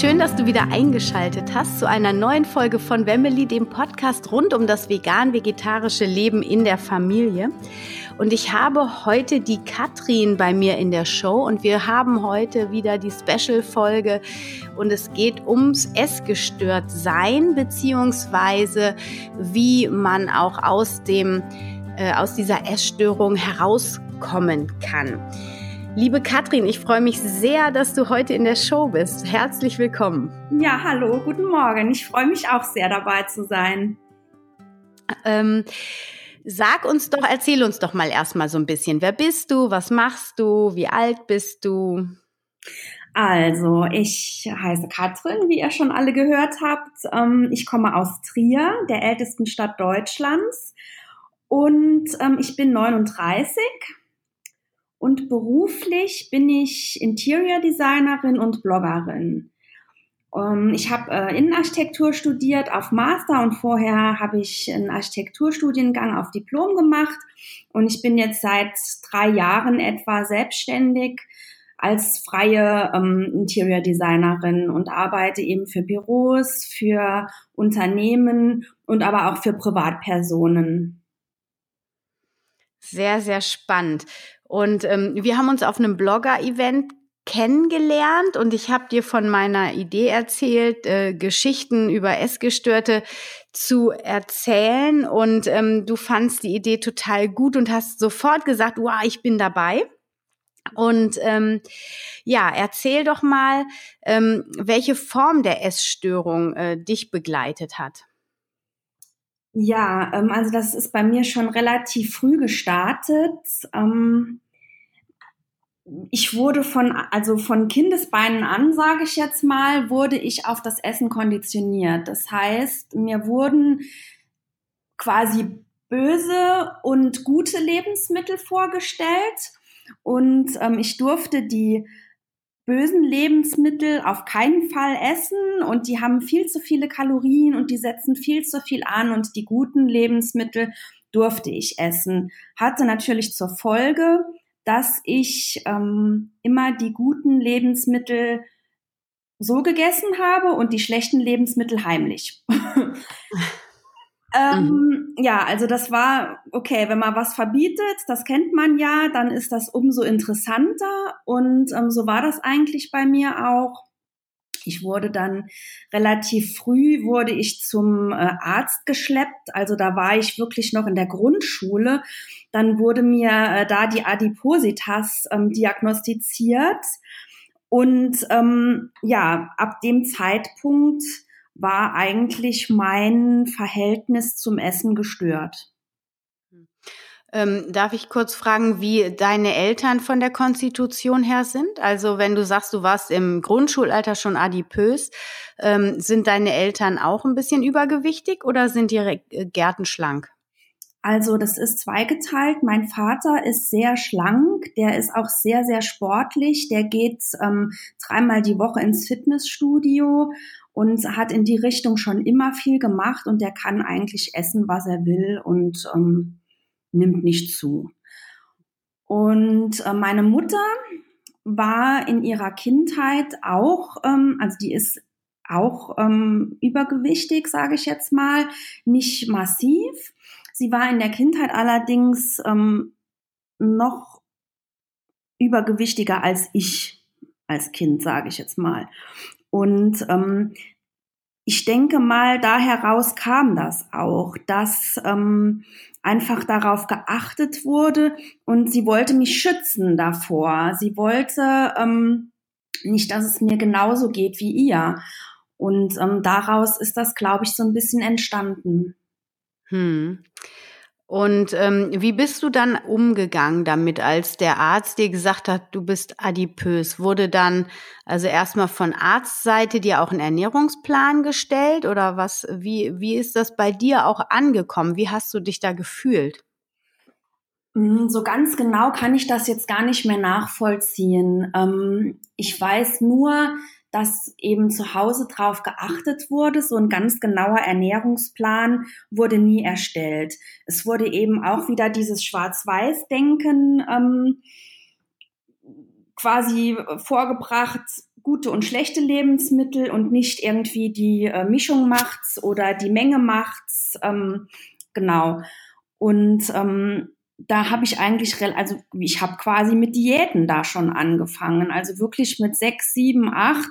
schön, dass du wieder eingeschaltet hast zu einer neuen Folge von Wemmeli, dem Podcast rund um das vegan-vegetarische Leben in der Familie. Und ich habe heute die Katrin bei mir in der Show und wir haben heute wieder die Special-Folge und es geht ums Essgestörtsein beziehungsweise wie man auch aus dem äh, aus dieser Essstörung herauskommen kann. Liebe Katrin, ich freue mich sehr, dass du heute in der Show bist. Herzlich willkommen. Ja, hallo, guten Morgen. Ich freue mich auch sehr dabei zu sein. Ähm, sag uns doch, erzähl uns doch mal erstmal so ein bisschen. Wer bist du? Was machst du? Wie alt bist du? Also, ich heiße Katrin, wie ihr schon alle gehört habt. Ähm, ich komme aus Trier, der ältesten Stadt Deutschlands. Und ähm, ich bin 39 und beruflich bin ich Interior Designerin und Bloggerin. Ähm, ich habe äh, Innenarchitektur studiert auf Master und vorher habe ich einen Architekturstudiengang auf Diplom gemacht und ich bin jetzt seit drei Jahren etwa selbstständig als freie ähm, Interior Designerin und arbeite eben für Büros, für Unternehmen und aber auch für Privatpersonen. Sehr, sehr spannend. Und ähm, wir haben uns auf einem Blogger-Event kennengelernt und ich habe dir von meiner Idee erzählt, äh, Geschichten über Essgestörte zu erzählen und ähm, du fandst die Idee total gut und hast sofort gesagt, wow, ich bin dabei. Und ähm, ja, erzähl doch mal, ähm, welche Form der Essstörung äh, dich begleitet hat. Ja, ähm, also das ist bei mir schon relativ früh gestartet. Ähm, ich wurde von, also von Kindesbeinen an, sage ich jetzt mal, wurde ich auf das Essen konditioniert. Das heißt, mir wurden quasi böse und gute Lebensmittel vorgestellt und ähm, ich durfte die bösen Lebensmittel auf keinen Fall essen und die haben viel zu viele Kalorien und die setzen viel zu viel an und die guten Lebensmittel durfte ich essen. Hatte natürlich zur Folge, dass ich ähm, immer die guten Lebensmittel so gegessen habe und die schlechten Lebensmittel heimlich. Ähm, mhm. Ja, also das war, okay, wenn man was verbietet, das kennt man ja, dann ist das umso interessanter. Und ähm, so war das eigentlich bei mir auch. Ich wurde dann relativ früh, wurde ich zum äh, Arzt geschleppt. Also da war ich wirklich noch in der Grundschule. Dann wurde mir äh, da die Adipositas ähm, diagnostiziert. Und ähm, ja, ab dem Zeitpunkt war eigentlich mein Verhältnis zum Essen gestört. Ähm, darf ich kurz fragen, wie deine Eltern von der Konstitution her sind? Also wenn du sagst, du warst im Grundschulalter schon adipös, ähm, sind deine Eltern auch ein bisschen übergewichtig oder sind ihre äh, Gärten schlank? Also das ist zweigeteilt. Mein Vater ist sehr schlank, der ist auch sehr, sehr sportlich, der geht ähm, dreimal die Woche ins Fitnessstudio und hat in die Richtung schon immer viel gemacht und der kann eigentlich essen, was er will und ähm, nimmt nicht zu. Und äh, meine Mutter war in ihrer Kindheit auch, ähm, also die ist auch ähm, übergewichtig, sage ich jetzt mal, nicht massiv. Sie war in der Kindheit allerdings ähm, noch übergewichtiger als ich als Kind, sage ich jetzt mal. Und ähm, ich denke mal, da heraus kam das auch, dass ähm, einfach darauf geachtet wurde und sie wollte mich schützen davor. Sie wollte ähm, nicht, dass es mir genauso geht wie ihr. Und ähm, daraus ist das, glaube ich, so ein bisschen entstanden. Hm. Und ähm, wie bist du dann umgegangen damit, als der Arzt dir gesagt hat, du bist adipös? Wurde dann also erstmal von Arztseite dir auch ein Ernährungsplan gestellt oder was? Wie wie ist das bei dir auch angekommen? Wie hast du dich da gefühlt? Hm, so ganz genau kann ich das jetzt gar nicht mehr nachvollziehen. Ähm, ich weiß nur, dass eben zu Hause drauf geachtet wurde. So ein ganz genauer Ernährungsplan wurde nie erstellt. Es wurde eben auch wieder dieses Schwarz-Weiß-Denken ähm, quasi vorgebracht. gute und schlechte Lebensmittel und nicht irgendwie die äh, Mischung macht's oder die Menge macht's. Ähm, genau. Und ähm, da habe ich eigentlich, also ich habe quasi mit Diäten da schon angefangen. Also wirklich mit sechs, sieben, acht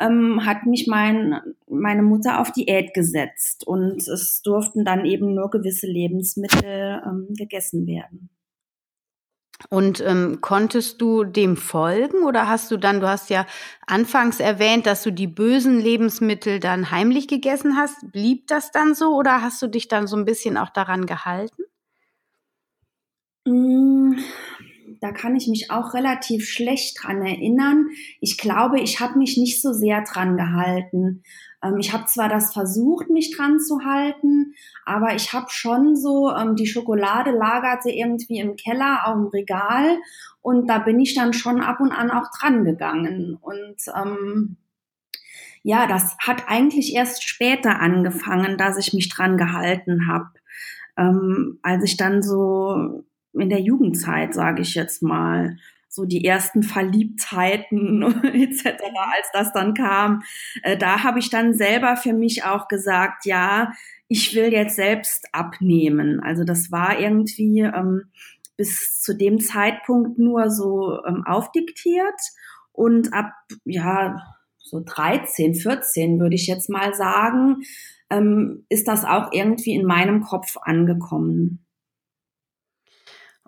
ähm, hat mich mein, meine Mutter auf Diät gesetzt und es durften dann eben nur gewisse Lebensmittel ähm, gegessen werden. Und ähm, konntest du dem folgen oder hast du dann, du hast ja anfangs erwähnt, dass du die bösen Lebensmittel dann heimlich gegessen hast. Blieb das dann so oder hast du dich dann so ein bisschen auch daran gehalten? Mm, da kann ich mich auch relativ schlecht dran erinnern. Ich glaube, ich habe mich nicht so sehr dran gehalten. Ähm, ich habe zwar das versucht, mich dran zu halten, aber ich habe schon so, ähm, die Schokolade lagerte irgendwie im Keller auf dem Regal und da bin ich dann schon ab und an auch dran gegangen. Und ähm, ja, das hat eigentlich erst später angefangen, dass ich mich dran gehalten habe. Ähm, als ich dann so in der Jugendzeit, sage ich jetzt mal, so die ersten Verliebtheiten etc., als das dann kam, äh, da habe ich dann selber für mich auch gesagt, ja, ich will jetzt selbst abnehmen. Also das war irgendwie ähm, bis zu dem Zeitpunkt nur so ähm, aufdiktiert und ab ja so 13, 14 würde ich jetzt mal sagen, ähm, ist das auch irgendwie in meinem Kopf angekommen.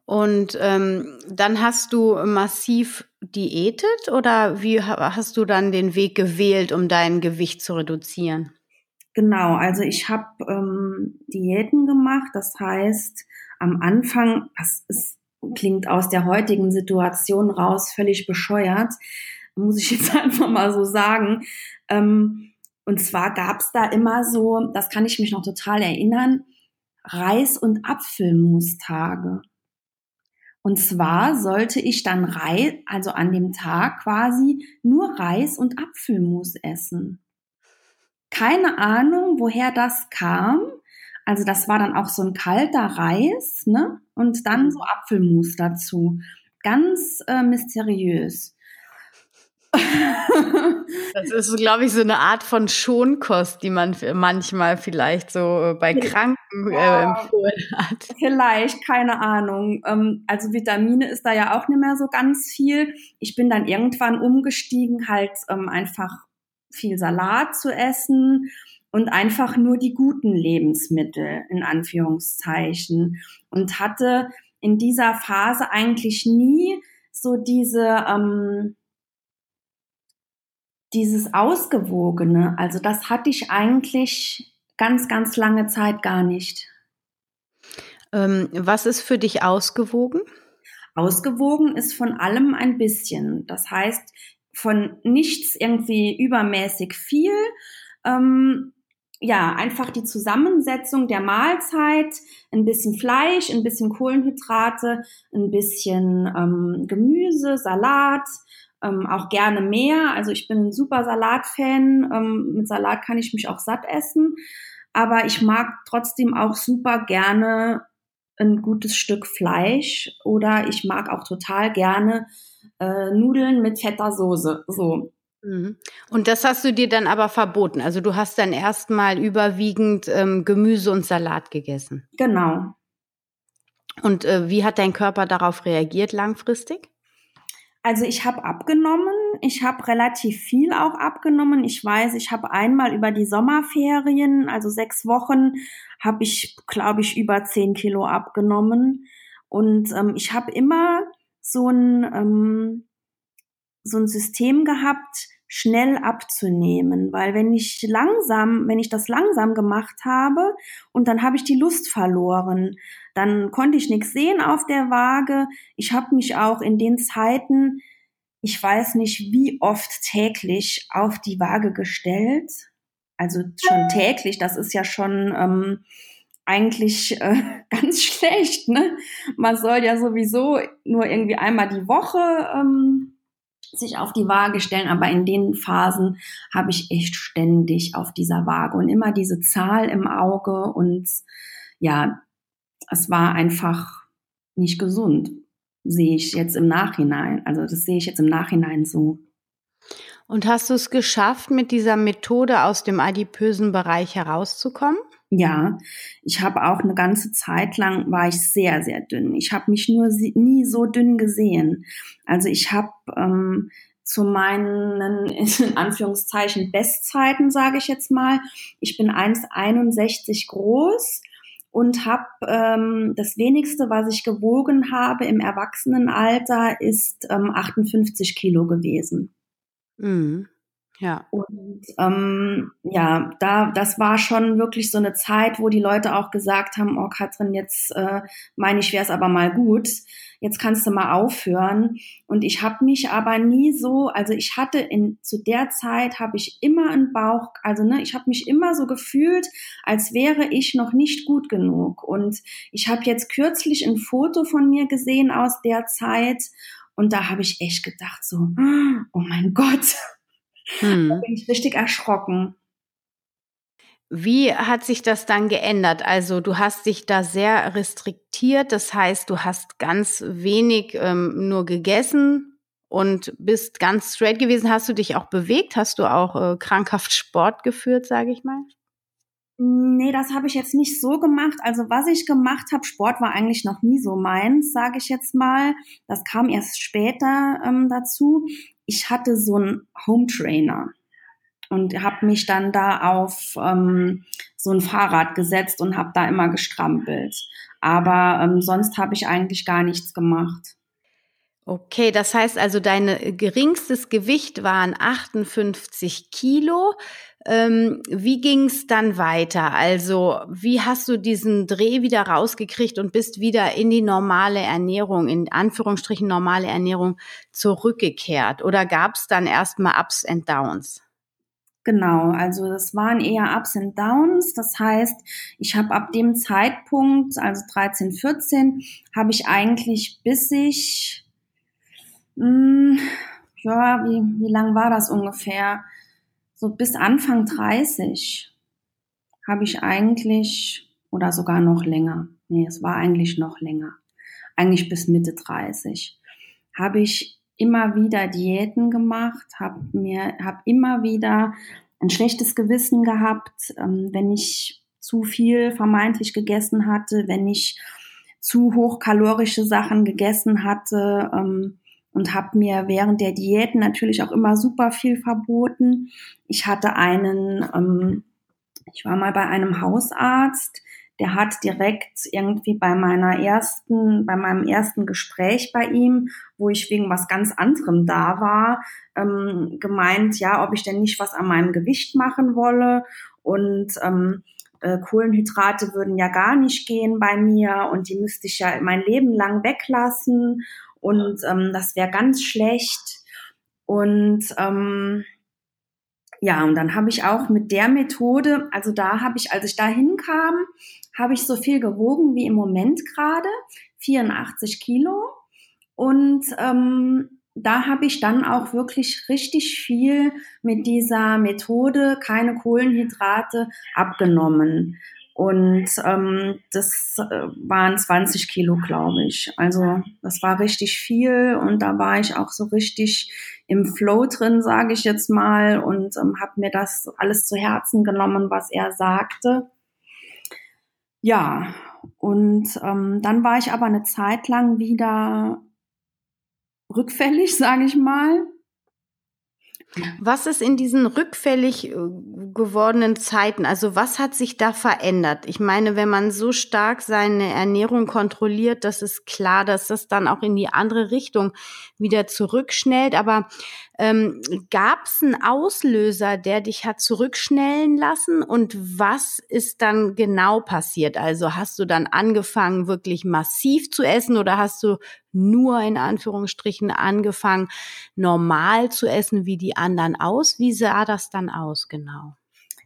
Und ähm, dann hast du massiv diätet oder wie hast du dann den Weg gewählt, um dein Gewicht zu reduzieren? Genau, also ich habe ähm, Diäten gemacht. Das heißt, am Anfang, das ist, klingt aus der heutigen Situation raus völlig bescheuert, muss ich jetzt einfach mal so sagen. Ähm, und zwar gab es da immer so, das kann ich mich noch total erinnern, Reis- und Apfelmustage. Und zwar sollte ich dann Reis, also an dem Tag quasi nur Reis und Apfelmus essen. Keine Ahnung, woher das kam. Also das war dann auch so ein kalter Reis, ne? Und dann so Apfelmus dazu. Ganz äh, mysteriös. Das ist, glaube ich, so eine Art von Schonkost, die man manchmal vielleicht so äh, bei Kranken äh, empfohlen hat. Vielleicht, keine Ahnung. Ähm, also Vitamine ist da ja auch nicht mehr so ganz viel. Ich bin dann irgendwann umgestiegen, halt ähm, einfach viel Salat zu essen und einfach nur die guten Lebensmittel in Anführungszeichen und hatte in dieser Phase eigentlich nie so diese ähm, dieses Ausgewogene, also das hatte ich eigentlich ganz, ganz lange Zeit gar nicht. Ähm, was ist für dich ausgewogen? Ausgewogen ist von allem ein bisschen. Das heißt, von nichts irgendwie übermäßig viel. Ähm, ja, einfach die Zusammensetzung der Mahlzeit, ein bisschen Fleisch, ein bisschen Kohlenhydrate, ein bisschen ähm, Gemüse, Salat, ähm, auch gerne mehr. Also ich bin ein super Salatfan. Ähm, mit Salat kann ich mich auch satt essen. Aber ich mag trotzdem auch super gerne ein gutes Stück Fleisch oder ich mag auch total gerne äh, Nudeln mit fetter Soße. So. Mhm. Und das hast du dir dann aber verboten. Also du hast dann erstmal überwiegend ähm, Gemüse und Salat gegessen. Genau. Und äh, wie hat dein Körper darauf reagiert langfristig? Also ich habe abgenommen, ich habe relativ viel auch abgenommen. Ich weiß, ich habe einmal über die Sommerferien, also sechs Wochen, habe ich, glaube ich, über zehn Kilo abgenommen. Und ähm, ich habe immer so ein, ähm, so ein System gehabt, schnell abzunehmen, weil wenn ich langsam, wenn ich das langsam gemacht habe und dann habe ich die Lust verloren, dann konnte ich nichts sehen auf der Waage. Ich habe mich auch in den Zeiten, ich weiß nicht wie oft täglich auf die Waage gestellt, also schon täglich, das ist ja schon ähm, eigentlich äh, ganz schlecht. Ne? Man soll ja sowieso nur irgendwie einmal die Woche ähm, sich auf die Waage stellen, aber in den Phasen habe ich echt ständig auf dieser Waage und immer diese Zahl im Auge und ja, es war einfach nicht gesund, sehe ich jetzt im Nachhinein. Also das sehe ich jetzt im Nachhinein so. Und hast du es geschafft, mit dieser Methode aus dem adipösen Bereich herauszukommen? Ja, ich habe auch eine ganze Zeit lang war ich sehr, sehr dünn. Ich habe mich nur nie so dünn gesehen. Also ich habe ähm, zu meinen, in Anführungszeichen, Bestzeiten, sage ich jetzt mal. Ich bin 1,61 groß und habe ähm, das wenigste, was ich gewogen habe im Erwachsenenalter, ist ähm, 58 Kilo gewesen. Mhm. Ja. Und ähm, ja, da das war schon wirklich so eine Zeit, wo die Leute auch gesagt haben, oh Katrin, jetzt äh, meine ich, wäre es aber mal gut, jetzt kannst du mal aufhören. Und ich habe mich aber nie so, also ich hatte in zu der Zeit habe ich immer einen Bauch, also ne, ich habe mich immer so gefühlt, als wäre ich noch nicht gut genug. Und ich habe jetzt kürzlich ein Foto von mir gesehen aus der Zeit. Und da habe ich echt gedacht, so, oh mein Gott, hm. Da bin ich richtig erschrocken. Wie hat sich das dann geändert? Also du hast dich da sehr restriktiert, das heißt, du hast ganz wenig ähm, nur gegessen und bist ganz straight gewesen. Hast du dich auch bewegt? Hast du auch äh, krankhaft Sport geführt, sage ich mal? Nee, das habe ich jetzt nicht so gemacht. Also was ich gemacht habe, Sport war eigentlich noch nie so meins, sage ich jetzt mal. Das kam erst später ähm, dazu ich hatte so einen Home Trainer und habe mich dann da auf ähm, so ein Fahrrad gesetzt und habe da immer gestrampelt. Aber ähm, sonst habe ich eigentlich gar nichts gemacht. Okay, das heißt also, dein geringstes Gewicht waren 58 Kilo. Ähm, wie ging es dann weiter? Also wie hast du diesen Dreh wieder rausgekriegt und bist wieder in die normale Ernährung, in Anführungsstrichen normale Ernährung zurückgekehrt? Oder gab es dann erstmal Ups and Downs? Genau, also das waren eher Ups and Downs. Das heißt, ich habe ab dem Zeitpunkt, also 13, 14, habe ich eigentlich bis ich, mh, hm, ja, wie, wie lang war das ungefähr? so bis Anfang 30 habe ich eigentlich, oder sogar noch länger, nee, es war eigentlich noch länger, eigentlich bis Mitte 30, habe ich immer wieder Diäten gemacht, habe mir, habe immer wieder ein schlechtes Gewissen gehabt, ähm, wenn ich zu viel vermeintlich gegessen hatte, wenn ich zu hochkalorische Sachen gegessen hatte. Ähm, und habe mir während der Diäten natürlich auch immer super viel verboten. Ich hatte einen, ähm, ich war mal bei einem Hausarzt, der hat direkt irgendwie bei meiner ersten, bei meinem ersten Gespräch bei ihm, wo ich wegen was ganz anderem da war, ähm, gemeint, ja, ob ich denn nicht was an meinem Gewicht machen wolle und ähm, äh, Kohlenhydrate würden ja gar nicht gehen bei mir und die müsste ich ja mein Leben lang weglassen und ähm, das wäre ganz schlecht. Und ähm, ja, und dann habe ich auch mit der Methode, also da habe ich, als ich da hinkam, habe ich so viel gewogen wie im Moment gerade, 84 Kilo. Und ähm, da habe ich dann auch wirklich richtig viel mit dieser Methode, keine Kohlenhydrate, abgenommen. Und ähm, das äh, waren 20 Kilo, glaube ich. Also das war richtig viel und da war ich auch so richtig im Flow drin, sage ich jetzt mal, und ähm, habe mir das alles zu Herzen genommen, was er sagte. Ja, und ähm, dann war ich aber eine Zeit lang wieder rückfällig, sage ich mal. Was ist in diesen rückfällig äh, gewordenen Zeiten, also was hat sich da verändert? Ich meine, wenn man so stark seine Ernährung kontrolliert, das ist klar, dass das dann auch in die andere Richtung wieder zurückschnellt. Aber ähm, Gab es einen Auslöser, der dich hat zurückschnellen lassen? Und was ist dann genau passiert? Also hast du dann angefangen, wirklich massiv zu essen oder hast du nur in Anführungsstrichen angefangen, normal zu essen wie die anderen aus? Wie sah das dann aus genau?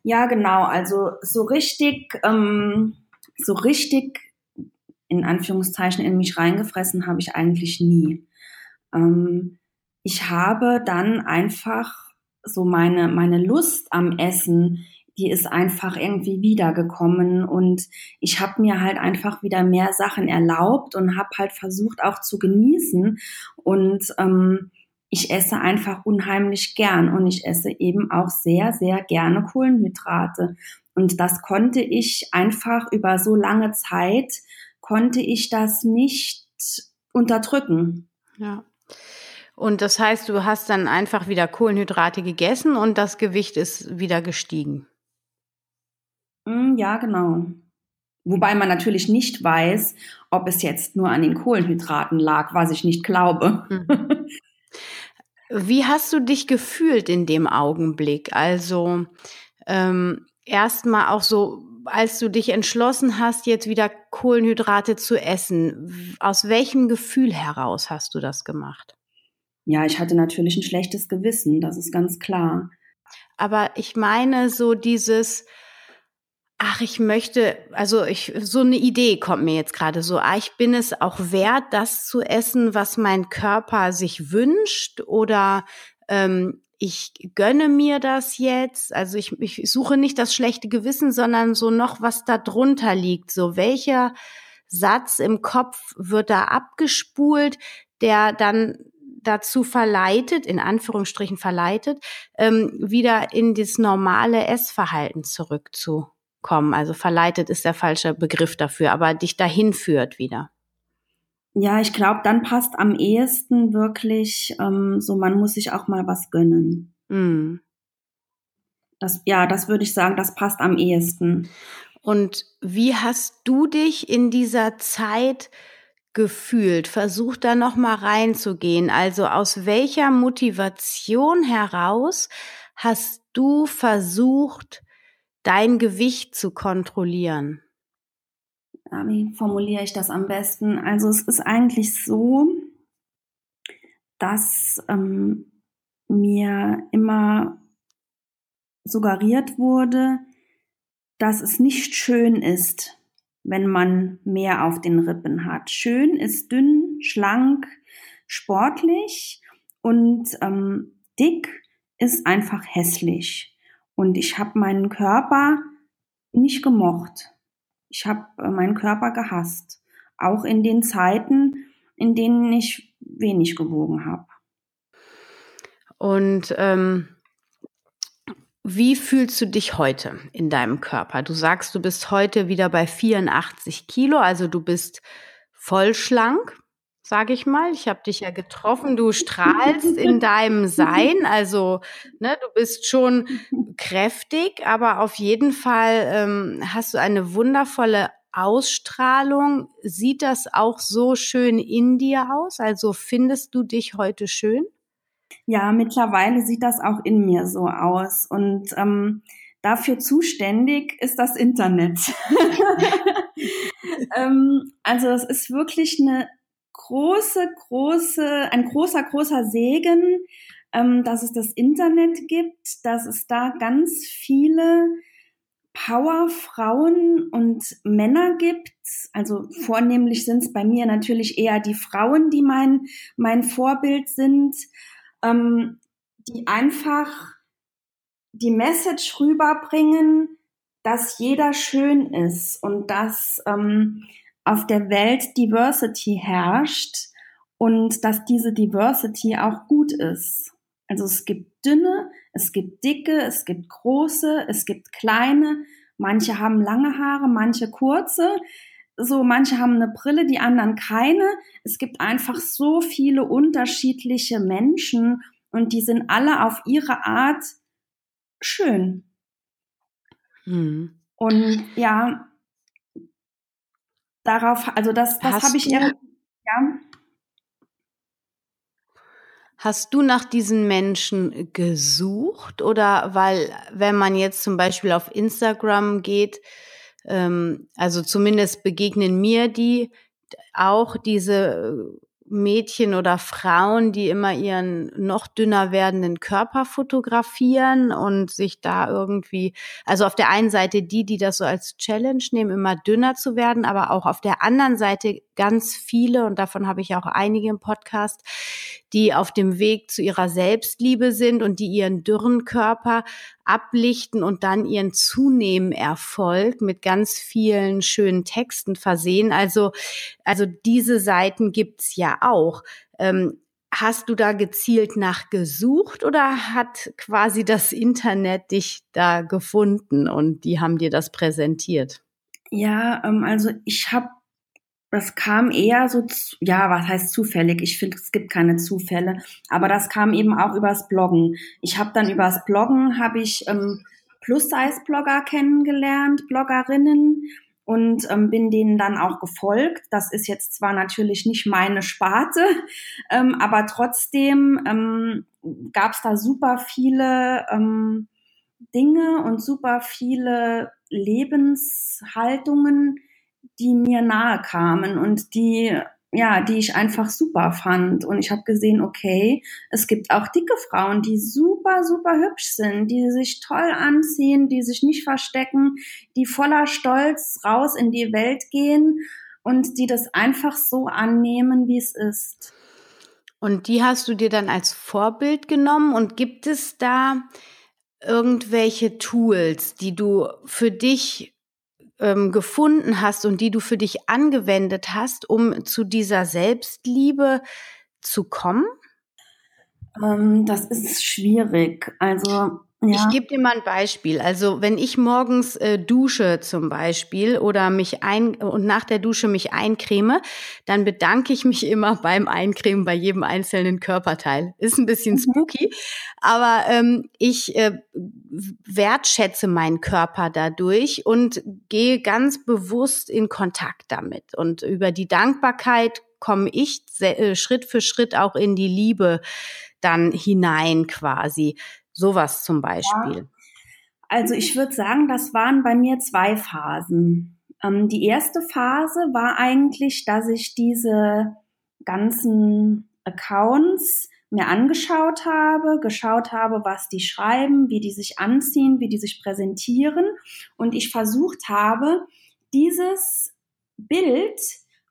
Ja, genau. Also so richtig, ähm, so richtig in Anführungszeichen in mich reingefressen habe ich eigentlich nie. Ähm, ich habe dann einfach so meine, meine Lust am Essen, die ist einfach irgendwie wiedergekommen und ich habe mir halt einfach wieder mehr Sachen erlaubt und habe halt versucht auch zu genießen und ähm, ich esse einfach unheimlich gern und ich esse eben auch sehr, sehr gerne Kohlenhydrate. Und das konnte ich einfach über so lange Zeit, konnte ich das nicht unterdrücken. Ja. Und das heißt, du hast dann einfach wieder Kohlenhydrate gegessen und das Gewicht ist wieder gestiegen. Mm, ja, genau. Wobei man natürlich nicht weiß, ob es jetzt nur an den Kohlenhydraten lag, was ich nicht glaube. Mhm. Wie hast du dich gefühlt in dem Augenblick? Also ähm, erstmal auch so, als du dich entschlossen hast, jetzt wieder Kohlenhydrate zu essen, aus welchem Gefühl heraus hast du das gemacht? Ja, ich hatte natürlich ein schlechtes Gewissen, das ist ganz klar. Aber ich meine so dieses, ach, ich möchte, also ich, so eine Idee kommt mir jetzt gerade so, ah, ich bin es auch wert, das zu essen, was mein Körper sich wünscht oder ähm, ich gönne mir das jetzt. Also ich, ich suche nicht das schlechte Gewissen, sondern so noch, was da drunter liegt. So welcher Satz im Kopf wird da abgespult, der dann dazu verleitet, in Anführungsstrichen verleitet, ähm, wieder in das normale Essverhalten zurückzu kommen. Also verleitet ist der falsche Begriff dafür, aber dich dahin führt wieder. Ja, ich glaube, dann passt am ehesten wirklich ähm, so, man muss sich auch mal was gönnen. Mm. Das, ja, das würde ich sagen, das passt am ehesten. Und wie hast du dich in dieser Zeit gefühlt? Versuch da noch mal reinzugehen. Also aus welcher Motivation heraus hast du versucht, dein Gewicht zu kontrollieren? Wie formuliere ich das am besten? Also es ist eigentlich so, dass ähm, mir immer suggeriert wurde, dass es nicht schön ist, wenn man mehr auf den Rippen hat. Schön ist dünn, schlank, sportlich und ähm, dick ist einfach hässlich. Und ich habe meinen Körper nicht gemocht. Ich habe äh, meinen Körper gehasst. Auch in den Zeiten, in denen ich wenig gewogen habe. Und ähm, wie fühlst du dich heute in deinem Körper? Du sagst, du bist heute wieder bei 84 Kilo, also du bist voll schlank sage ich mal. Ich habe dich ja getroffen. Du strahlst in deinem Sein. Also, ne, du bist schon kräftig, aber auf jeden Fall ähm, hast du eine wundervolle Ausstrahlung. Sieht das auch so schön in dir aus? Also findest du dich heute schön? Ja, mittlerweile sieht das auch in mir so aus. Und ähm, dafür zuständig ist das Internet. ähm, also es ist wirklich eine große, große, ein großer, großer Segen, ähm, dass es das Internet gibt, dass es da ganz viele Powerfrauen und Männer gibt. Also vornehmlich sind es bei mir natürlich eher die Frauen, die mein, mein Vorbild sind, ähm, die einfach die Message rüberbringen, dass jeder schön ist und dass ähm, auf der Welt Diversity herrscht und dass diese Diversity auch gut ist. Also es gibt dünne, es gibt dicke, es gibt große, es gibt kleine, manche haben lange Haare, manche kurze, so manche haben eine Brille, die anderen keine. Es gibt einfach so viele unterschiedliche Menschen und die sind alle auf ihre Art schön. Hm. Und ja, darauf, also das, das habe ich eher, ja. Hast du nach diesen Menschen gesucht oder weil, wenn man jetzt zum Beispiel auf Instagram geht, ähm, also zumindest begegnen mir die auch diese Mädchen oder Frauen, die immer ihren noch dünner werdenden Körper fotografieren und sich da irgendwie, also auf der einen Seite die, die das so als Challenge nehmen, immer dünner zu werden, aber auch auf der anderen Seite ganz viele, und davon habe ich auch einige im Podcast, die auf dem Weg zu ihrer Selbstliebe sind und die ihren dürren Körper ablichten und dann ihren Zunehmen Erfolg mit ganz vielen schönen Texten versehen. Also, also diese Seiten gibt's ja auch. Ähm, hast du da gezielt nachgesucht oder hat quasi das Internet dich da gefunden und die haben dir das präsentiert? Ja, ähm, also ich habe, das kam eher so, ja, was heißt zufällig? Ich finde, es gibt keine Zufälle, aber das kam eben auch übers Bloggen. Ich habe dann übers Bloggen, habe ich ähm, Plus-Size-Blogger kennengelernt, Bloggerinnen und ähm, bin denen dann auch gefolgt. Das ist jetzt zwar natürlich nicht meine Sparte, ähm, aber trotzdem ähm, gab es da super viele ähm, Dinge und super viele Lebenshaltungen, die mir nahe kamen und die ja, die ich einfach super fand. Und ich habe gesehen, okay, es gibt auch dicke Frauen, die super, super hübsch sind, die sich toll anziehen, die sich nicht verstecken, die voller Stolz raus in die Welt gehen und die das einfach so annehmen, wie es ist. Und die hast du dir dann als Vorbild genommen und gibt es da irgendwelche Tools, die du für dich ähm, gefunden hast und die du für dich angewendet hast, um zu dieser Selbstliebe zu kommen? Ähm, das ist schwierig. Also ja. Ich gebe dir mal ein Beispiel. Also wenn ich morgens äh, dusche zum Beispiel oder mich ein und nach der Dusche mich eincreme, dann bedanke ich mich immer beim Eincremen bei jedem einzelnen Körperteil. Ist ein bisschen mhm. spooky, aber ähm, ich äh, wertschätze meinen Körper dadurch und gehe ganz bewusst in Kontakt damit. Und über die Dankbarkeit komme ich äh, Schritt für Schritt auch in die Liebe dann hinein quasi. Sowas zum Beispiel. Ja. Also ich würde sagen, das waren bei mir zwei Phasen. Ähm, die erste Phase war eigentlich, dass ich diese ganzen Accounts mir angeschaut habe, geschaut habe, was die schreiben, wie die sich anziehen, wie die sich präsentieren und ich versucht habe, dieses Bild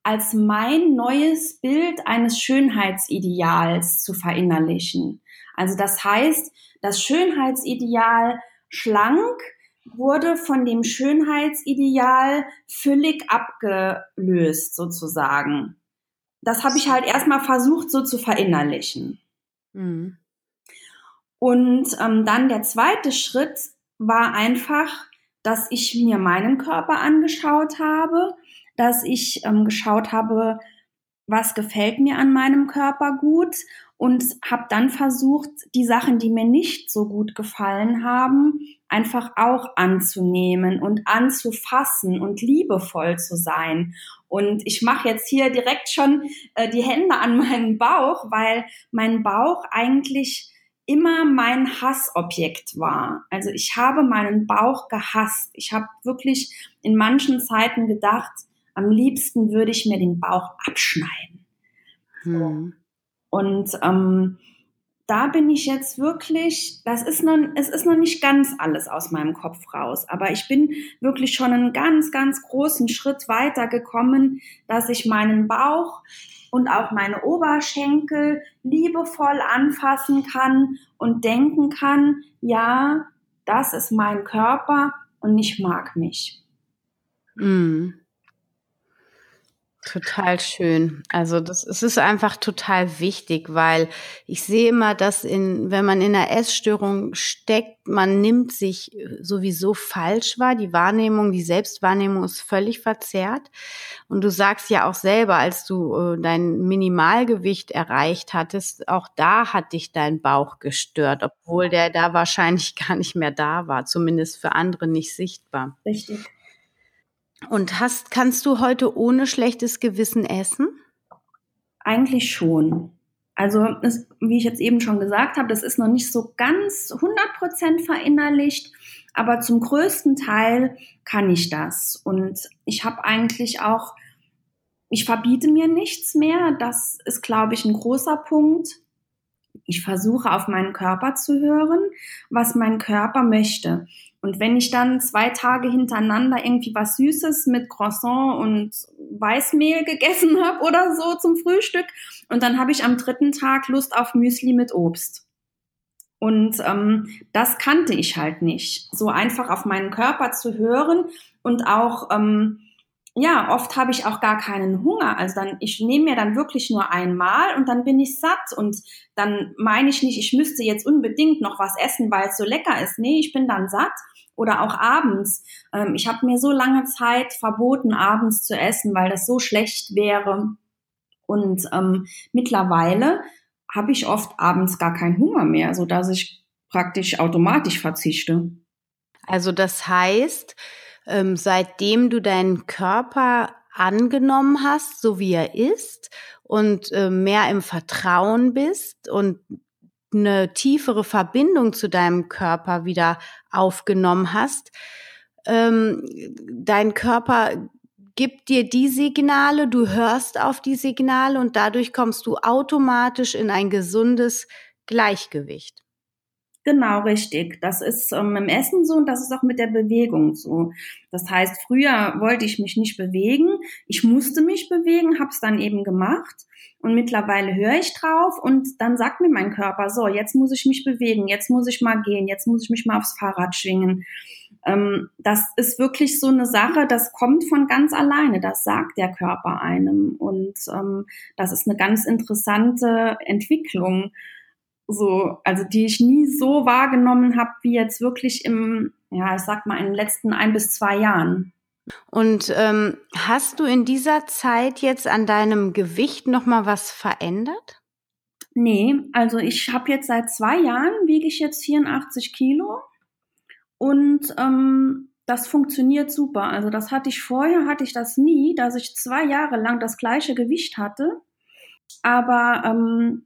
als mein neues Bild eines Schönheitsideals zu verinnerlichen. Also das heißt, das Schönheitsideal schlank wurde von dem Schönheitsideal völlig abgelöst sozusagen. Das habe ich halt erstmal versucht so zu verinnerlichen. Mhm. Und ähm, dann der zweite Schritt war einfach, dass ich mir meinen Körper angeschaut habe, dass ich ähm, geschaut habe, was gefällt mir an meinem Körper gut und habe dann versucht, die Sachen, die mir nicht so gut gefallen haben, einfach auch anzunehmen und anzufassen und liebevoll zu sein. Und ich mache jetzt hier direkt schon äh, die Hände an meinen Bauch, weil mein Bauch eigentlich immer mein Hassobjekt war. Also ich habe meinen Bauch gehasst. Ich habe wirklich in manchen Zeiten gedacht, am liebsten würde ich mir den Bauch abschneiden. Hm. Und ähm, da bin ich jetzt wirklich, das ist noch, es ist noch nicht ganz alles aus meinem Kopf raus, aber ich bin wirklich schon einen ganz, ganz großen Schritt weiter gekommen, dass ich meinen Bauch und auch meine Oberschenkel liebevoll anfassen kann und denken kann, ja, das ist mein Körper und ich mag mich. Mm. Total schön. Also das es ist einfach total wichtig, weil ich sehe immer, dass in, wenn man in einer Essstörung steckt, man nimmt sich sowieso falsch wahr. Die Wahrnehmung, die Selbstwahrnehmung ist völlig verzerrt. Und du sagst ja auch selber, als du äh, dein Minimalgewicht erreicht hattest, auch da hat dich dein Bauch gestört, obwohl der da wahrscheinlich gar nicht mehr da war, zumindest für andere nicht sichtbar. Richtig. Und hast, kannst du heute ohne schlechtes Gewissen essen? Eigentlich schon. Also, es, wie ich jetzt eben schon gesagt habe, das ist noch nicht so ganz 100% verinnerlicht, aber zum größten Teil kann ich das. Und ich habe eigentlich auch, ich verbiete mir nichts mehr. Das ist, glaube ich, ein großer Punkt. Ich versuche auf meinen Körper zu hören, was mein Körper möchte. Und wenn ich dann zwei Tage hintereinander irgendwie was Süßes mit Croissant und Weißmehl gegessen habe oder so zum Frühstück und dann habe ich am dritten Tag Lust auf Müsli mit Obst. Und ähm, das kannte ich halt nicht. So einfach auf meinen Körper zu hören und auch ähm, ja, oft habe ich auch gar keinen Hunger. Also dann, ich nehme mir dann wirklich nur einmal und dann bin ich satt. Und dann meine ich nicht, ich müsste jetzt unbedingt noch was essen, weil es so lecker ist. Nee, ich bin dann satt. Oder auch abends. Ähm, ich habe mir so lange Zeit verboten, abends zu essen, weil das so schlecht wäre. Und ähm, mittlerweile habe ich oft abends gar keinen Hunger mehr, so dass ich praktisch automatisch verzichte. Also das heißt, ähm, seitdem du deinen Körper angenommen hast, so wie er ist und äh, mehr im Vertrauen bist und eine tiefere Verbindung zu deinem Körper wieder aufgenommen hast, ähm, dein Körper gibt dir die Signale, du hörst auf die Signale und dadurch kommst du automatisch in ein gesundes Gleichgewicht. Genau, richtig. Das ist ähm, im Essen so und das ist auch mit der Bewegung so. Das heißt, früher wollte ich mich nicht bewegen. Ich musste mich bewegen, habe es dann eben gemacht. Und mittlerweile höre ich drauf und dann sagt mir mein Körper, so, jetzt muss ich mich bewegen, jetzt muss ich mal gehen, jetzt muss ich mich mal aufs Fahrrad schwingen. Ähm, das ist wirklich so eine Sache, das kommt von ganz alleine, das sagt der Körper einem. Und ähm, das ist eine ganz interessante Entwicklung so, also die ich nie so wahrgenommen habe, wie jetzt wirklich im, ja, ich sag mal, in den letzten ein bis zwei Jahren. Und ähm, hast du in dieser Zeit jetzt an deinem Gewicht noch mal was verändert? Nee, also ich habe jetzt seit zwei Jahren wiege ich jetzt 84 Kilo und ähm, das funktioniert super. Also das hatte ich vorher, hatte ich das nie, dass ich zwei Jahre lang das gleiche Gewicht hatte. Aber ähm,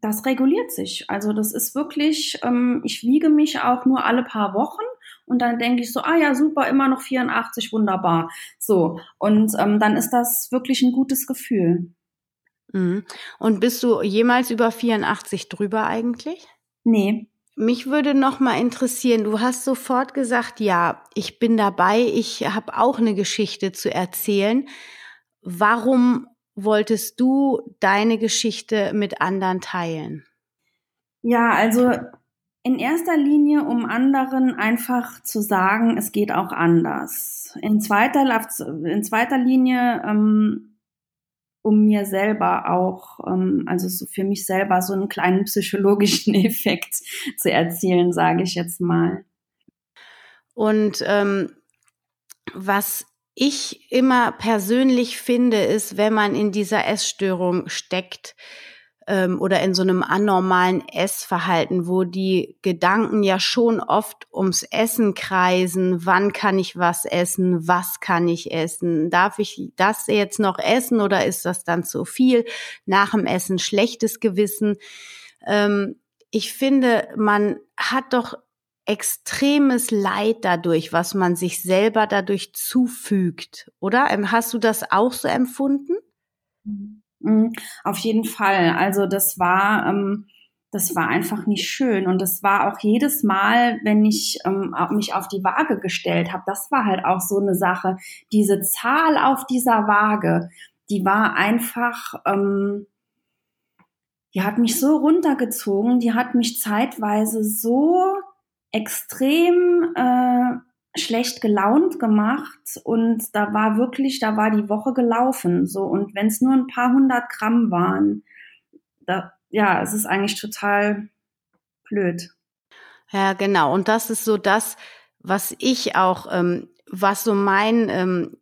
das reguliert sich. Also das ist wirklich, ähm, ich wiege mich auch nur alle paar Wochen und dann denke ich so, ah ja, super, immer noch 84, wunderbar. So, und ähm, dann ist das wirklich ein gutes Gefühl. Mhm. Und bist du jemals über 84 drüber eigentlich? Nee. Mich würde noch mal interessieren, du hast sofort gesagt, ja, ich bin dabei, ich habe auch eine Geschichte zu erzählen. Warum wolltest du deine Geschichte mit anderen teilen? Ja, also in erster Linie, um anderen einfach zu sagen, es geht auch anders. In zweiter, in zweiter Linie, ähm, um mir selber auch, ähm, also so für mich selber so einen kleinen psychologischen Effekt zu erzielen, sage ich jetzt mal. Und ähm, was ich immer persönlich finde, ist, wenn man in dieser Essstörung steckt ähm, oder in so einem anormalen Essverhalten, wo die Gedanken ja schon oft ums Essen kreisen, wann kann ich was essen, was kann ich essen, darf ich das jetzt noch essen oder ist das dann zu viel, nach dem Essen schlechtes Gewissen. Ähm, ich finde, man hat doch extremes Leid dadurch, was man sich selber dadurch zufügt, oder? Ähm, hast du das auch so empfunden? Mhm. Auf jeden Fall. Also das war, ähm, das war einfach nicht schön und das war auch jedes Mal, wenn ich ähm, mich auf die Waage gestellt habe, das war halt auch so eine Sache. Diese Zahl auf dieser Waage, die war einfach, ähm, die hat mich so runtergezogen, die hat mich zeitweise so extrem äh, schlecht gelaunt gemacht und da war wirklich, da war die Woche gelaufen. So und wenn es nur ein paar hundert Gramm waren, da, ja, es ist eigentlich total blöd. Ja, genau. Und das ist so das, was ich auch, ähm, was so mein ähm,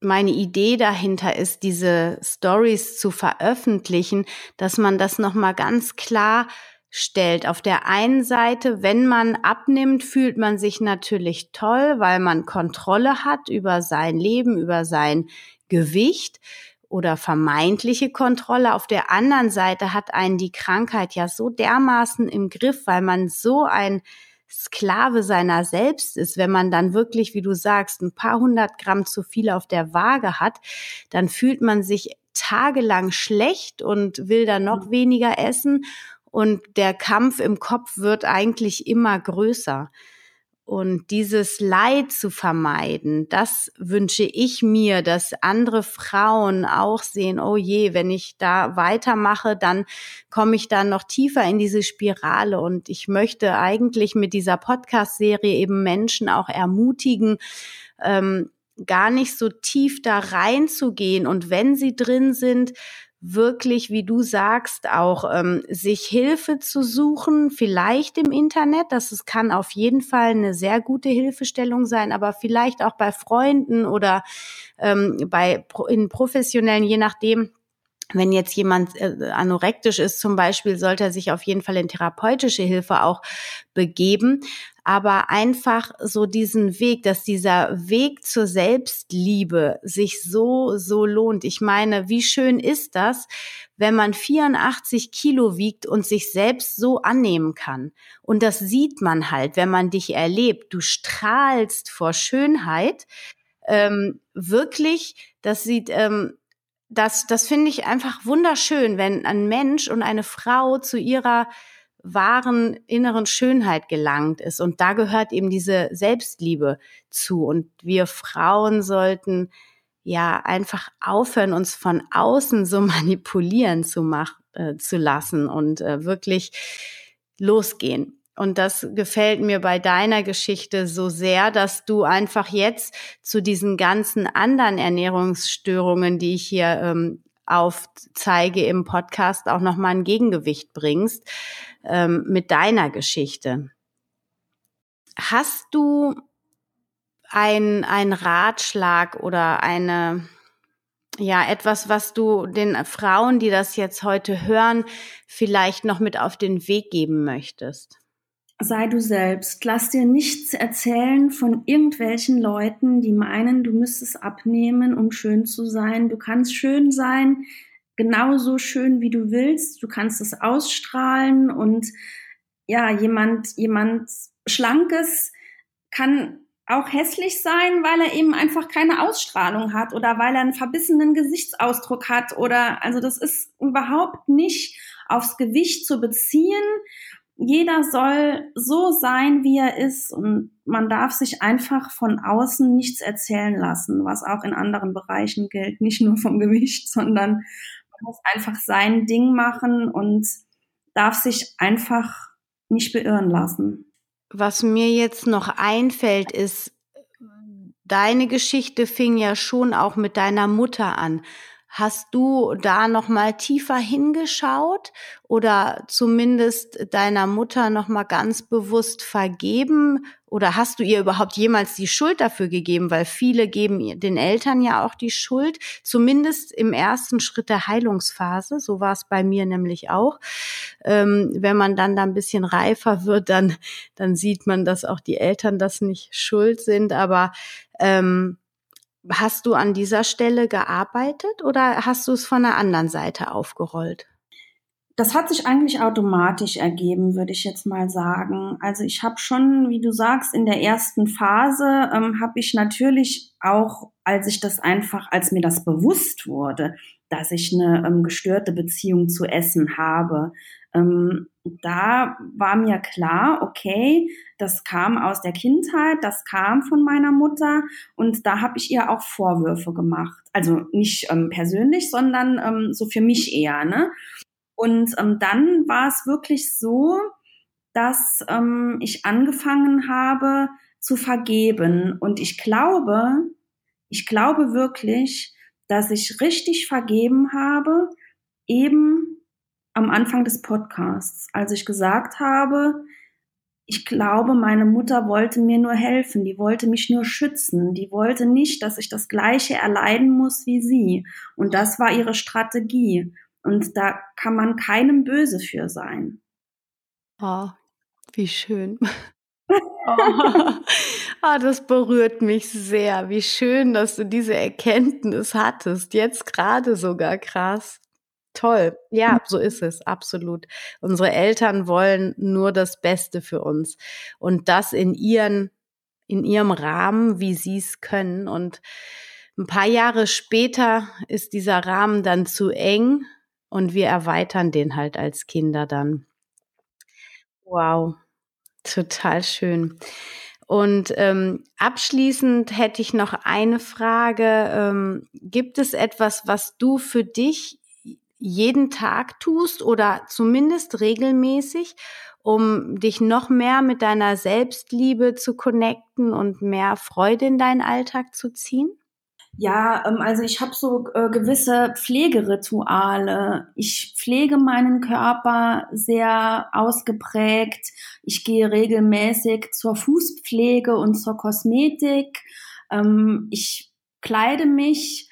meine Idee dahinter ist, diese Stories zu veröffentlichen, dass man das noch mal ganz klar stellt. Auf der einen Seite, wenn man abnimmt, fühlt man sich natürlich toll, weil man Kontrolle hat über sein Leben, über sein Gewicht oder vermeintliche Kontrolle. Auf der anderen Seite hat einen die Krankheit ja so dermaßen im Griff, weil man so ein Sklave seiner selbst ist, wenn man dann wirklich, wie du sagst, ein paar hundert Gramm zu viel auf der Waage hat, dann fühlt man sich tagelang schlecht und will dann noch weniger essen und der Kampf im Kopf wird eigentlich immer größer. Und dieses Leid zu vermeiden, das wünsche ich mir, dass andere Frauen auch sehen, oh je, wenn ich da weitermache, dann komme ich da noch tiefer in diese Spirale. Und ich möchte eigentlich mit dieser Podcast-Serie eben Menschen auch ermutigen, ähm, gar nicht so tief da reinzugehen und wenn sie drin sind, wirklich, wie du sagst, auch ähm, sich Hilfe zu suchen, vielleicht im Internet. Das es kann auf jeden Fall eine sehr gute Hilfestellung sein, aber vielleicht auch bei Freunden oder ähm, bei in professionellen, je nachdem wenn jetzt jemand äh, anorektisch ist zum Beispiel, sollte er sich auf jeden Fall in therapeutische Hilfe auch begeben. Aber einfach so diesen Weg, dass dieser Weg zur Selbstliebe sich so, so lohnt. Ich meine, wie schön ist das, wenn man 84 Kilo wiegt und sich selbst so annehmen kann. Und das sieht man halt, wenn man dich erlebt. Du strahlst vor Schönheit. Ähm, wirklich, das sieht, ähm, das, das finde ich einfach wunderschön, wenn ein Mensch und eine Frau zu ihrer wahren inneren Schönheit gelangt ist. Und da gehört eben diese Selbstliebe zu. Und wir Frauen sollten ja einfach aufhören, uns von außen so manipulieren zu machen, äh, zu lassen und äh, wirklich losgehen. Und das gefällt mir bei deiner Geschichte so sehr, dass du einfach jetzt zu diesen ganzen anderen Ernährungsstörungen, die ich hier ähm, aufzeige im Podcast, auch nochmal ein Gegengewicht bringst ähm, mit deiner Geschichte. Hast du ein, ein Ratschlag oder eine, ja, etwas, was du den Frauen, die das jetzt heute hören, vielleicht noch mit auf den Weg geben möchtest? Sei du selbst. Lass dir nichts erzählen von irgendwelchen Leuten, die meinen, du müsstest abnehmen, um schön zu sein. Du kannst schön sein, genauso schön wie du willst. Du kannst es ausstrahlen und ja, jemand, jemand Schlankes kann auch hässlich sein, weil er eben einfach keine Ausstrahlung hat oder weil er einen verbissenen Gesichtsausdruck hat oder, also das ist überhaupt nicht aufs Gewicht zu beziehen jeder soll so sein, wie er ist und man darf sich einfach von außen nichts erzählen lassen, was auch in anderen Bereichen gilt, nicht nur vom Gewicht, sondern man muss einfach sein Ding machen und darf sich einfach nicht beirren lassen. Was mir jetzt noch einfällt, ist, deine Geschichte fing ja schon auch mit deiner Mutter an. Hast du da noch mal tiefer hingeschaut oder zumindest deiner Mutter noch mal ganz bewusst vergeben? Oder hast du ihr überhaupt jemals die Schuld dafür gegeben, weil viele geben den Eltern ja auch die Schuld, zumindest im ersten Schritt der Heilungsphase, so war es bei mir nämlich auch. Ähm, wenn man dann da ein bisschen reifer wird, dann dann sieht man, dass auch die Eltern das nicht schuld sind, aber ähm, Hast du an dieser Stelle gearbeitet oder hast du es von der anderen Seite aufgerollt? Das hat sich eigentlich automatisch ergeben, würde ich jetzt mal sagen. Also ich habe schon, wie du sagst, in der ersten Phase ähm, habe ich natürlich auch, als ich das einfach, als mir das bewusst wurde, dass ich eine ähm, gestörte Beziehung zu Essen habe, ähm, da war mir klar, okay, das kam aus der Kindheit, das kam von meiner Mutter und da habe ich ihr auch Vorwürfe gemacht. Also nicht ähm, persönlich, sondern ähm, so für mich eher. Ne? Und ähm, dann war es wirklich so, dass ähm, ich angefangen habe zu vergeben. Und ich glaube, ich glaube wirklich, dass ich richtig vergeben habe, eben am Anfang des Podcasts, als ich gesagt habe, ich glaube, meine Mutter wollte mir nur helfen, die wollte mich nur schützen, die wollte nicht, dass ich das gleiche erleiden muss wie sie. Und das war ihre Strategie. Und da kann man keinem böse für sein. Oh, wie schön. oh, oh, das berührt mich sehr. Wie schön, dass du diese Erkenntnis hattest. Jetzt gerade sogar krass. Toll. Ja, mhm. so ist es, absolut. Unsere Eltern wollen nur das Beste für uns und das in ihren, in ihrem Rahmen, wie sie es können. Und ein paar Jahre später ist dieser Rahmen dann zu eng und wir erweitern den halt als Kinder dann. Wow, total schön. Und ähm, abschließend hätte ich noch eine Frage. Ähm, gibt es etwas, was du für dich jeden Tag tust oder zumindest regelmäßig, um dich noch mehr mit deiner Selbstliebe zu connecten und mehr Freude in deinen Alltag zu ziehen? Ja, ähm, also ich habe so äh, gewisse Pflegerituale. Ich pflege meinen Körper sehr ausgeprägt. Ich gehe regelmäßig zur Fußpflege und zur Kosmetik. Ähm, ich kleide mich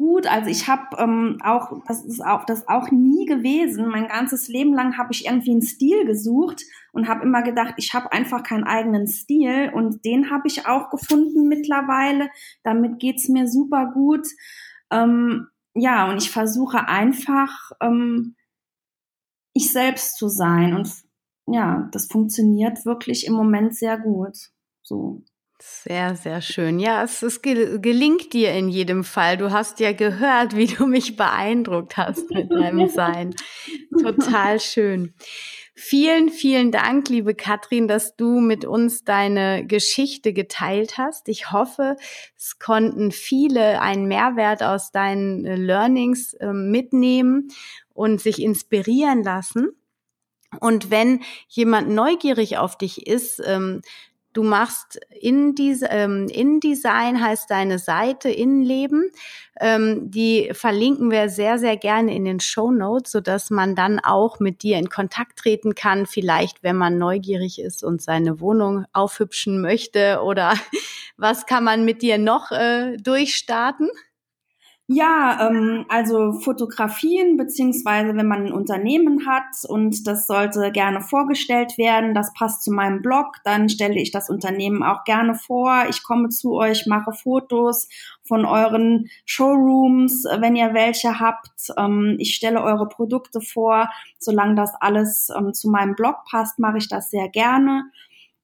gut. Also ich habe ähm, auch, das ist auch das auch nie gewesen. Mein ganzes Leben lang habe ich irgendwie einen Stil gesucht und habe immer gedacht, ich habe einfach keinen eigenen Stil und den habe ich auch gefunden mittlerweile. Damit geht's mir super gut. Ähm, ja, und ich versuche einfach ähm, ich selbst zu sein und ja, das funktioniert wirklich im Moment sehr gut. So. Sehr, sehr schön. Ja, es, es gelingt dir in jedem Fall. Du hast ja gehört, wie du mich beeindruckt hast mit deinem Sein. Total schön. Vielen, vielen Dank, liebe Katrin, dass du mit uns deine Geschichte geteilt hast. Ich hoffe, es konnten viele einen Mehrwert aus deinen äh, Learnings äh, mitnehmen und sich inspirieren lassen. Und wenn jemand neugierig auf dich ist, ähm, Du machst in diese, ähm, InDesign heißt deine Seite Innenleben. Ähm, die verlinken wir sehr, sehr gerne in den Show Notes, sodass man dann auch mit dir in Kontakt treten kann. Vielleicht, wenn man neugierig ist und seine Wohnung aufhübschen möchte oder was kann man mit dir noch äh, durchstarten? Ja, ähm, also Fotografien, beziehungsweise wenn man ein Unternehmen hat und das sollte gerne vorgestellt werden, das passt zu meinem Blog, dann stelle ich das Unternehmen auch gerne vor. Ich komme zu euch, mache Fotos von euren Showrooms, wenn ihr welche habt. Ähm, ich stelle eure Produkte vor. Solange das alles ähm, zu meinem Blog passt, mache ich das sehr gerne.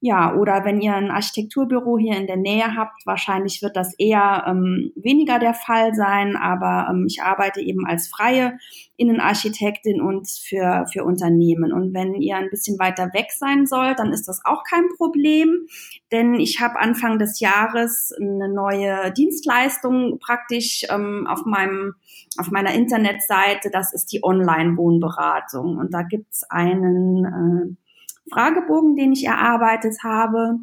Ja, oder wenn ihr ein Architekturbüro hier in der Nähe habt, wahrscheinlich wird das eher ähm, weniger der Fall sein, aber ähm, ich arbeite eben als freie Innenarchitektin und für, für Unternehmen. Und wenn ihr ein bisschen weiter weg sein sollt, dann ist das auch kein Problem, denn ich habe Anfang des Jahres eine neue Dienstleistung praktisch ähm, auf meinem auf meiner Internetseite. Das ist die Online-Wohnberatung und da gibt's einen äh, Fragebogen, den ich erarbeitet habe,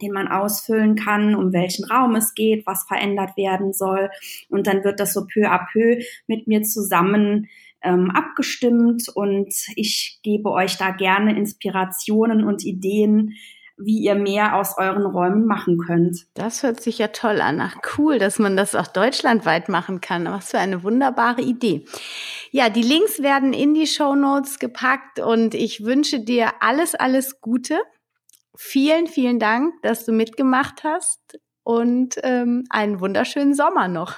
den man ausfüllen kann, um welchen Raum es geht, was verändert werden soll. Und dann wird das so peu à peu mit mir zusammen ähm, abgestimmt und ich gebe euch da gerne Inspirationen und Ideen, wie ihr mehr aus euren Räumen machen könnt. Das hört sich ja toll an. Ach, cool, dass man das auch deutschlandweit machen kann. Was für eine wunderbare Idee. Ja, die Links werden in die Show Notes gepackt und ich wünsche dir alles, alles Gute. Vielen, vielen Dank, dass du mitgemacht hast und ähm, einen wunderschönen Sommer noch.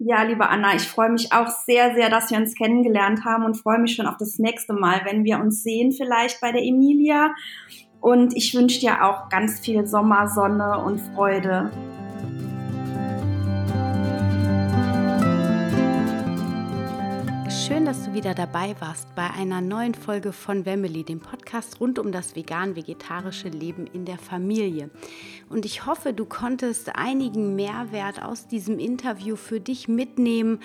Ja, liebe Anna, ich freue mich auch sehr, sehr, dass wir uns kennengelernt haben und freue mich schon auf das nächste Mal, wenn wir uns sehen, vielleicht bei der Emilia. Und ich wünsche dir auch ganz viel Sommersonne und Freude. Schön, dass du wieder dabei warst bei einer neuen Folge von Wemmeli, dem Podcast rund um das vegan-vegetarische Leben in der Familie. Und ich hoffe, du konntest einigen Mehrwert aus diesem Interview für dich mitnehmen.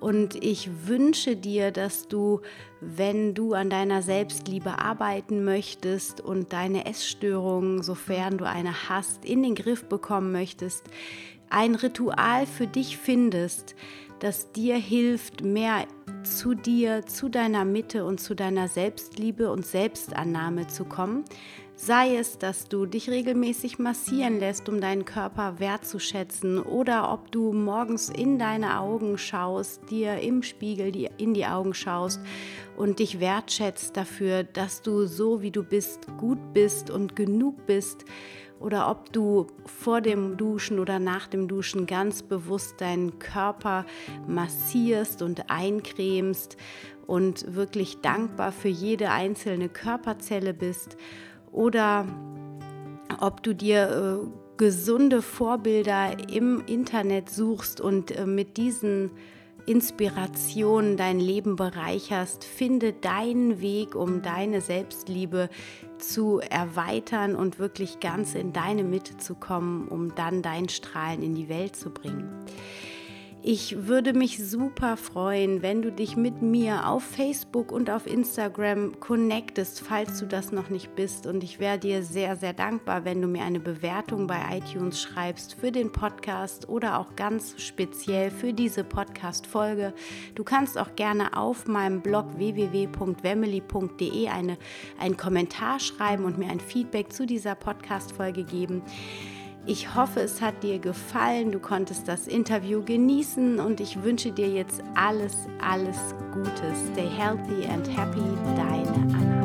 Und ich wünsche dir, dass du, wenn du an deiner Selbstliebe arbeiten möchtest und deine Essstörungen, sofern du eine hast, in den Griff bekommen möchtest, ein Ritual für dich findest, das dir hilft, mehr zu dir, zu deiner Mitte und zu deiner Selbstliebe und Selbstannahme zu kommen. Sei es, dass du dich regelmäßig massieren lässt, um deinen Körper wertzuschätzen, oder ob du morgens in deine Augen schaust, dir im Spiegel in die Augen schaust und dich wertschätzt dafür, dass du so wie du bist, gut bist und genug bist oder ob du vor dem Duschen oder nach dem Duschen ganz bewusst deinen Körper massierst und eincremst und wirklich dankbar für jede einzelne Körperzelle bist oder ob du dir äh, gesunde Vorbilder im Internet suchst und äh, mit diesen Inspiration dein Leben bereicherst. Finde deinen Weg, um deine Selbstliebe zu erweitern und wirklich ganz in deine Mitte zu kommen, um dann dein Strahlen in die Welt zu bringen. Ich würde mich super freuen, wenn du dich mit mir auf Facebook und auf Instagram connectest, falls du das noch nicht bist. Und ich wäre dir sehr, sehr dankbar, wenn du mir eine Bewertung bei iTunes schreibst für den Podcast oder auch ganz speziell für diese Podcast-Folge. Du kannst auch gerne auf meinem Blog www.wemily.de eine, einen Kommentar schreiben und mir ein Feedback zu dieser Podcast-Folge geben. Ich hoffe, es hat dir gefallen, du konntest das Interview genießen und ich wünsche dir jetzt alles, alles Gute. Stay healthy and happy, deine Anna.